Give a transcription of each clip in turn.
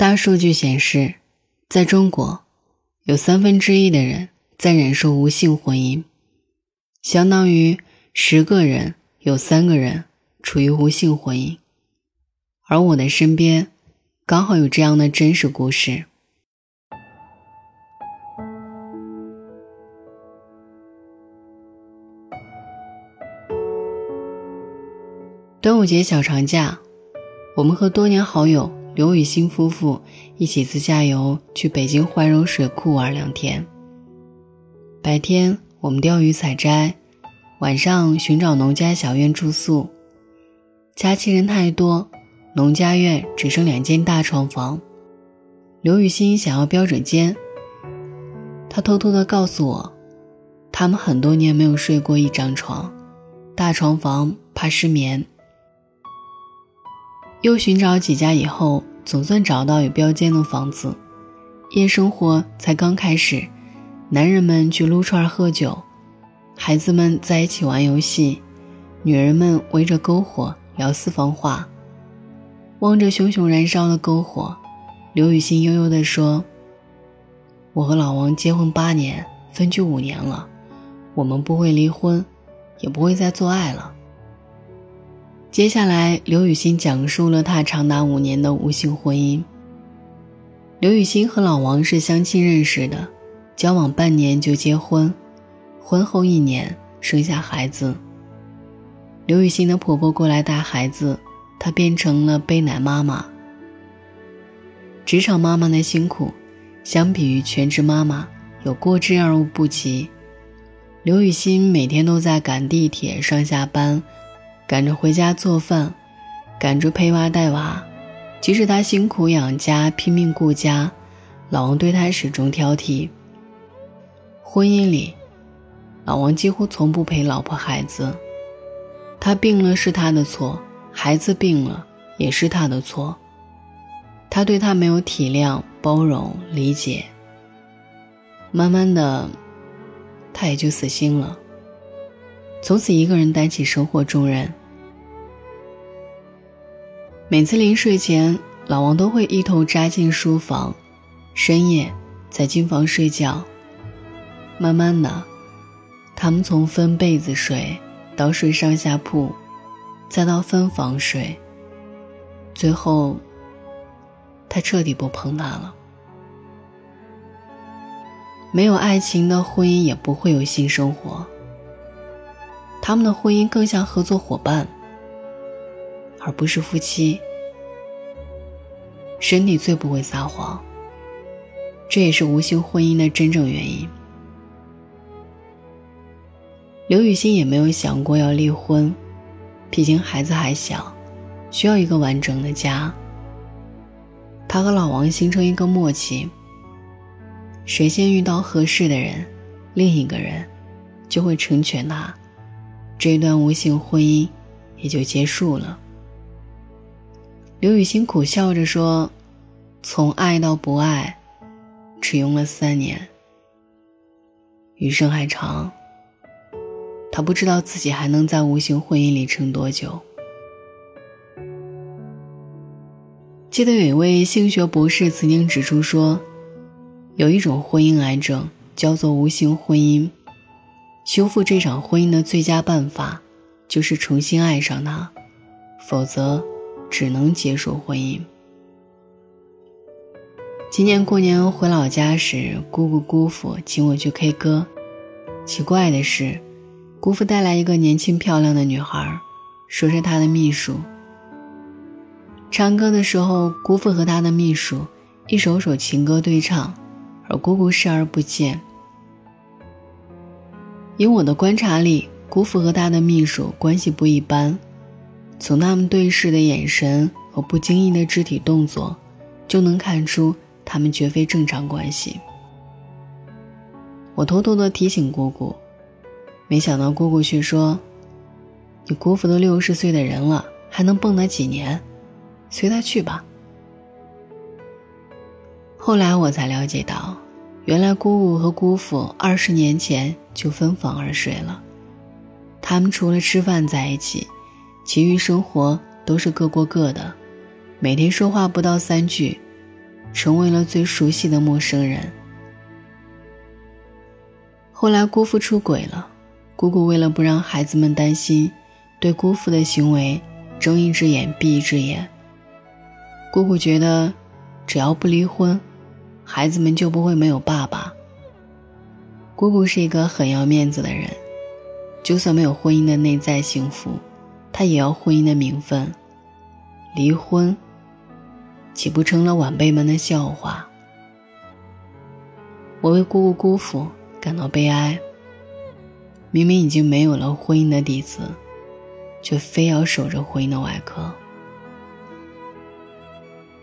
大数据显示，在中国，有三分之一的人在忍受无性婚姻，相当于十个人有三个人处于无性婚姻。而我的身边，刚好有这样的真实故事。端午节小长假，我们和多年好友刘雨欣夫妇一起自驾游去北京怀柔水库玩两天。白天我们钓鱼采摘，晚上寻找农家小院住宿。假期人太多，农家院只剩两间大床房。刘雨欣想要标准间，她偷偷的告诉我，他们很多年没有睡过一张床，大床房怕失眠。又寻找几家以后，总算找到有标间的房子。夜生活才刚开始，男人们去撸串喝酒，孩子们在一起玩游戏，女人们围着篝火聊私房话。望着熊熊燃烧的篝火，刘雨欣悠悠地说：“我和老王结婚八年，分居五年了，我们不会离婚，也不会再做爱了。”接下来，刘雨欣讲述了她长达五年的无性婚姻。刘雨欣和老王是相亲认识的，交往半年就结婚，婚后一年生下孩子。刘雨欣的婆婆过来带孩子，她变成了背奶妈妈。职场妈妈的辛苦，相比于全职妈妈，有过之而无不及。刘雨欣每天都在赶地铁上下班。赶着回家做饭，赶着陪娃带娃，即使他辛苦养家、拼命顾家，老王对他始终挑剔。婚姻里，老王几乎从不陪老婆孩子。他病了是他的错，孩子病了也是他的错。他对他没有体谅、包容、理解。慢慢的，他也就死心了，从此一个人担起生活重任。每次临睡前，老王都会一头扎进书房，深夜在进房睡觉。慢慢的，他们从分被子睡到睡上下铺，再到分房睡。最后，他彻底不碰她了。没有爱情的婚姻也不会有性生活，他们的婚姻更像合作伙伴。而不是夫妻，身体最不会撒谎。这也是无性婚姻的真正原因。刘雨欣也没有想过要离婚，毕竟孩子还小，需要一个完整的家。她和老王形成一个默契：谁先遇到合适的人，另一个人就会成全他，这段无性婚姻也就结束了。刘雨欣苦笑着说：“从爱到不爱，只用了三年。余生还长，她不知道自己还能在无形婚姻里撑多久。”记得有一位性学博士曾经指出说：“有一种婚姻癌症叫做无形婚姻，修复这场婚姻的最佳办法就是重新爱上他，否则。”只能结束婚姻。今年过年回老家时，姑姑姑父请我去 K 歌。奇怪的是，姑父带来一个年轻漂亮的女孩，说是他的秘书。唱歌的时候，姑父和他的秘书一首首情歌对唱，而姑姑视而不见。以我的观察力，姑父和他的秘书关系不一般。从他们对视的眼神和不经意的肢体动作，就能看出他们绝非正常关系。我偷偷的提醒姑姑，没想到姑姑却说：“你姑父都六十岁的人了，还能蹦跶几年？随他去吧。”后来我才了解到，原来姑姑和姑父二十年前就分房而睡了，他们除了吃饭在一起。其余生活都是各过各的，每天说话不到三句，成为了最熟悉的陌生人。后来姑父出轨了，姑姑为了不让孩子们担心，对姑父的行为睁一只眼闭一只眼。姑姑觉得，只要不离婚，孩子们就不会没有爸爸。姑姑是一个很要面子的人，就算没有婚姻的内在幸福，他也要婚姻的名分。离婚，岂不成了晚辈们的笑话？我为姑姑姑父感到悲哀。明明已经没有了婚姻的底子，却非要守着婚姻的外壳。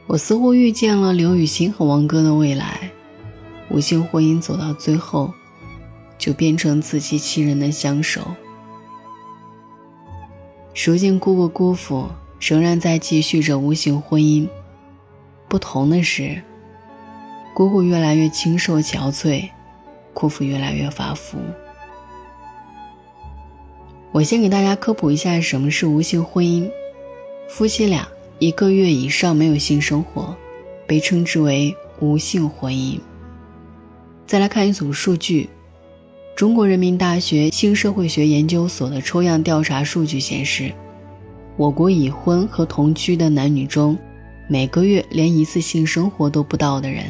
我似乎预见了刘雨欣和王哥的未来，无性婚姻走到最后，就变成自欺欺人的相守。如今姑姑姑父。仍然在继续着无性婚姻，不同的是，姑姑越来越清瘦憔悴，姑父越来越发福。我先给大家科普一下什么是无性婚姻。夫妻俩一个月以上没有性生活，被称之为无性婚姻。再来看一组数据：中国人民大学性社会学研究所的抽样调查数据显示。我国已婚和同居的男女中，每个月连一次性生活都不到的人，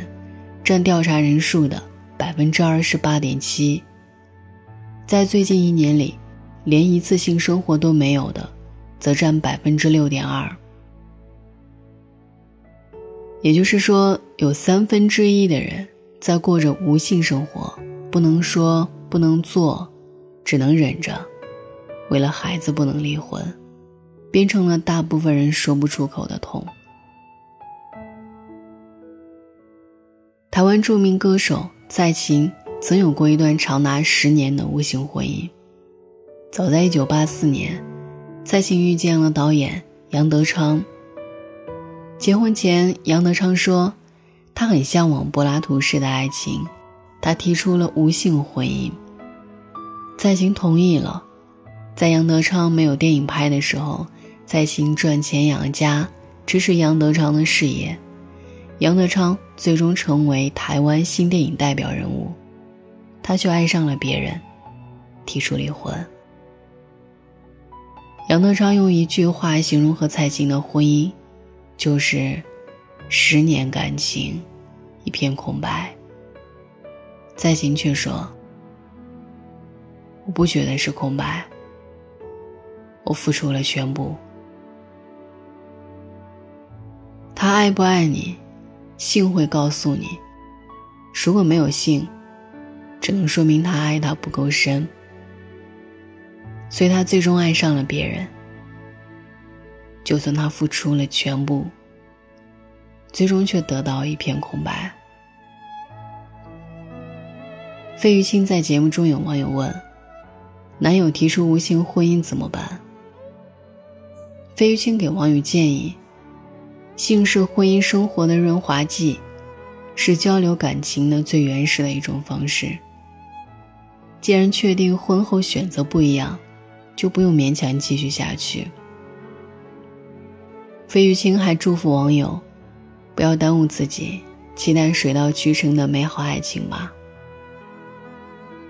占调查人数的百分之二十八点七。在最近一年里，连一次性生活都没有的，则占百分之六点二。也就是说，有三分之一的人在过着无性生活，不能说，不能做，只能忍着，为了孩子不能离婚。变成了大部分人说不出口的痛。台湾著名歌手蔡琴曾有过一段长达十年的无性婚姻。早在1984年，蔡琴遇见了导演杨德昌。结婚前，杨德昌说他很向往柏拉图式的爱情，他提出了无性婚姻。蔡琴同意了。在杨德昌没有电影拍的时候。蔡琴赚钱养家，支持杨德昌的事业，杨德昌最终成为台湾新电影代表人物，他却爱上了别人，提出离婚。杨德昌用一句话形容和蔡琴的婚姻，就是十年感情，一片空白。在行却说：“我不觉得是空白，我付出了全部。”他爱不爱你，性会告诉你。如果没有性，只能说明他爱他不够深。所以他最终爱上了别人。就算他付出了全部，最终却得到一片空白。费玉清在节目中有网友问：“男友提出无性婚姻怎么办？”费玉清给网友建议。性是婚姻生活的润滑剂，是交流感情的最原始的一种方式。既然确定婚后选择不一样，就不用勉强继续下去。费玉清还祝福网友，不要耽误自己，期待水到渠成的美好爱情吧。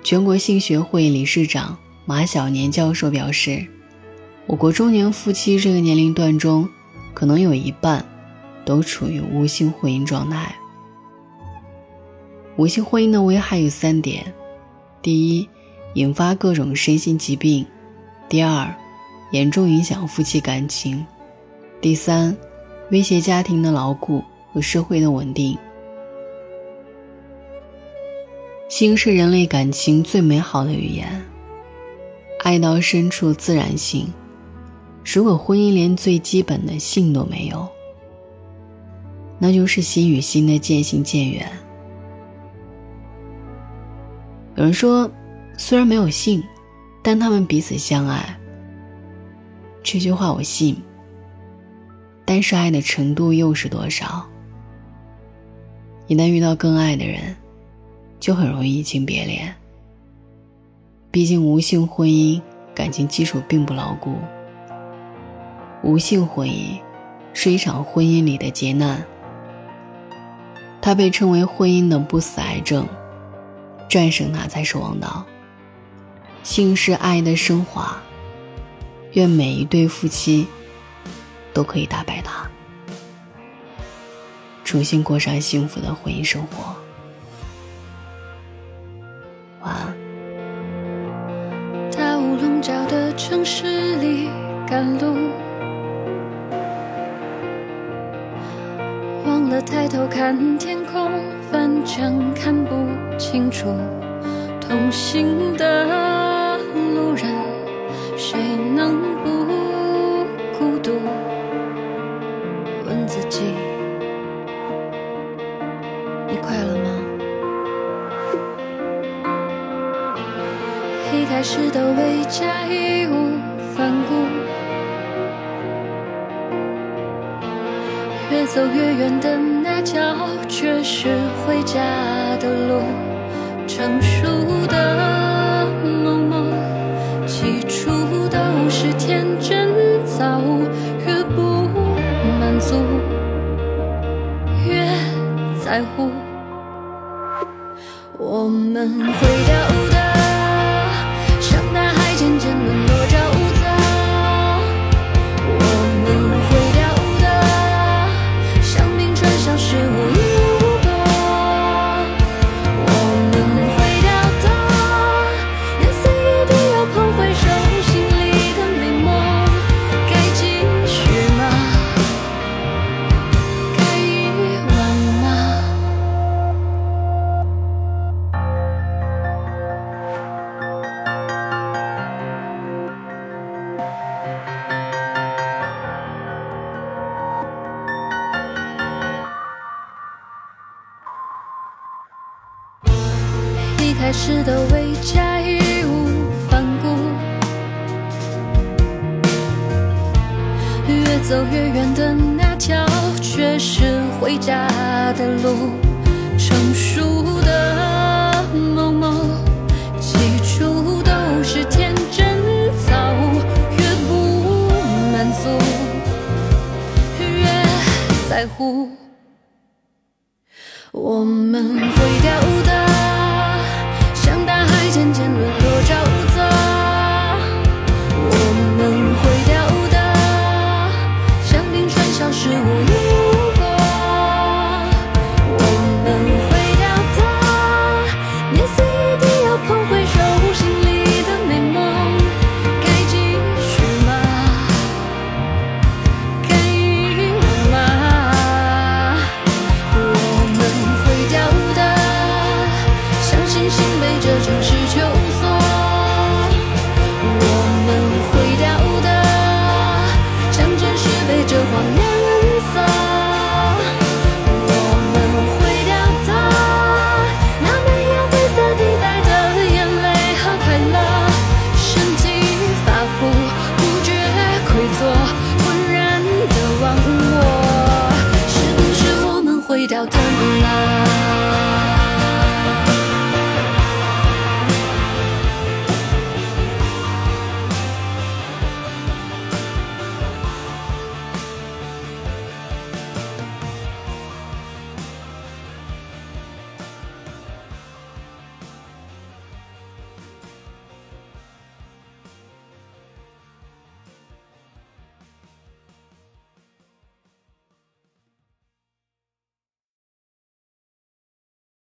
全国性学会理事长马小年教授表示，我国中年夫妻这个年龄段中，可能有一半。都处于无性婚姻状态。无性婚姻的危害有三点：第一，引发各种身心疾病；第二，严重影响夫妻感情；第三，威胁家庭的牢固和社会的稳定。性是人类感情最美好的语言，爱到深处自然性。如果婚姻连最基本的性都没有，那就是心与心的渐行渐远。有人说，虽然没有性，但他们彼此相爱。这句话我信。但是爱的程度又是多少？一旦遇到更爱的人，就很容易移情别恋。毕竟无性婚姻感情基础并不牢固，无性婚姻是一场婚姻里的劫难。它被称为婚姻的不死癌症，战胜它才是王道。性是爱的升华，愿每一对夫妻都可以打败它，重新过上幸福的婚姻生活。赶路，忘了抬头看天空，反正看不清楚。同行的路人，谁能不孤独？问自己，你快乐吗？一开始的未加义越走越远的那条却是回家的路。成熟的某某，起初都是天真，早越不满足，越在乎。我们会掉的，